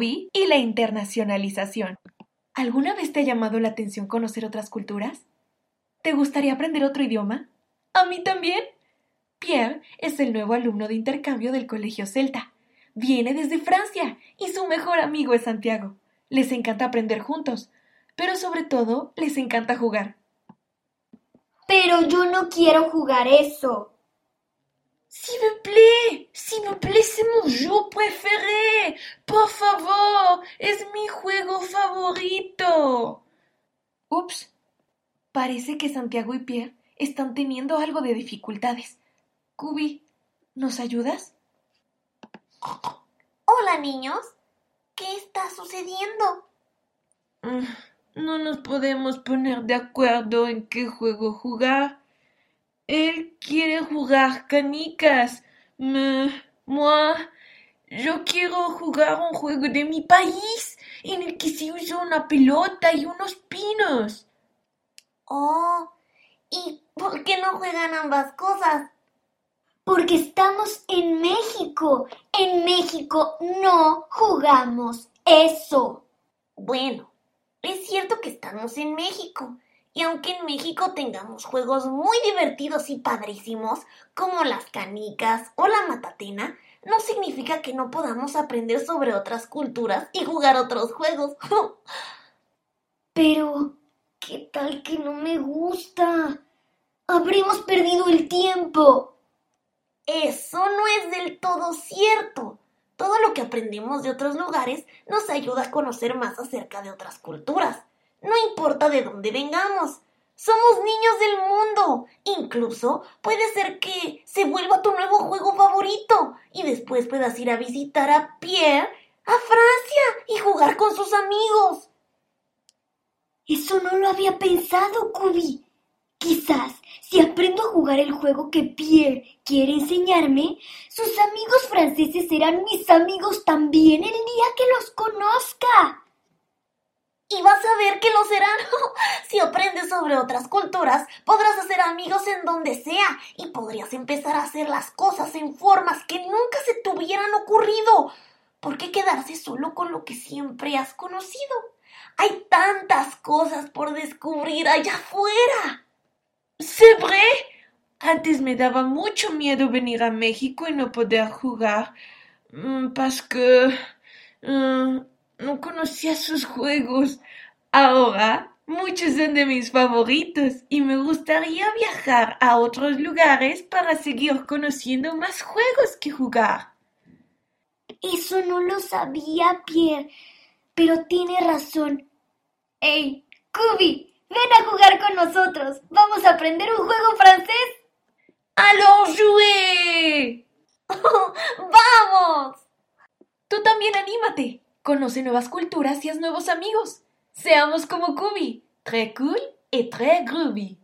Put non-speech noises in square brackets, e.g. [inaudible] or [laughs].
Y la internacionalización. ¿Alguna vez te ha llamado la atención conocer otras culturas? ¿Te gustaría aprender otro idioma? A mí también. Pierre es el nuevo alumno de intercambio del Colegio Celta. Viene desde Francia y su mejor amigo es Santiago. Les encanta aprender juntos, pero sobre todo les encanta jugar. Pero yo no quiero jugar eso. S'il vous plaît, s'il vous plaît, c'est mon jeu préféré. Por favor, es mi juego favorito. Ups, parece que Santiago y Pierre están teniendo algo de dificultades. Cubi, ¿nos ayudas? Hola, niños. ¿Qué está sucediendo? Mm, no nos podemos poner de acuerdo en qué juego jugar. Él quiere jugar canicas. Me, moi, yo quiero jugar un juego de mi país en el que se usa una pelota y unos pinos. Oh, ¿y por qué no juegan ambas cosas? Porque estamos en México. En México no jugamos eso. Bueno, es cierto que estamos en México, y aunque en México tengamos juegos muy divertidos y padrísimos, como las canicas o la matatena, no significa que no podamos aprender sobre otras culturas y jugar otros juegos. [laughs] Pero, ¿qué tal que no me gusta? Habremos perdido el tiempo. Eso no es del todo cierto. Todo lo que aprendemos de otros lugares nos ayuda a conocer más acerca de otras culturas. No importa de dónde vengamos. Somos niños del mundo. Incluso puede ser que se vuelva tu nuevo juego favorito y después puedas ir a visitar a Pierre a Francia y jugar con sus amigos. Eso no lo había pensado, Kubi. Quizás si aprendo a jugar el juego que Pierre quiere enseñarme, sus amigos franceses serán mis amigos también el día que los conozca. Y vas a ver que lo serán. [laughs] si aprendes sobre otras culturas, podrás hacer amigos en donde sea y podrías empezar a hacer las cosas en formas que nunca se te hubieran ocurrido. ¿Por qué quedarse solo con lo que siempre has conocido? Hay tantas cosas por descubrir allá afuera. C'est vrai. Antes me daba mucho miedo venir a México y no poder jugar. Mm, parce que... Mm, no conocía sus juegos. Ahora muchos son de mis favoritos y me gustaría viajar a otros lugares para seguir conociendo más juegos que jugar. Eso no lo sabía, Pierre, pero tiene razón. ¡Ey, Kubi! Ven a jugar con nosotros. Vamos a aprender un juego francés. ¡Alors jouer! [laughs] ¡Vamos! Tú también anímate. Conoce nuevas culturas y haz nuevos amigos. Seamos como Kubi, très cool et très groovy.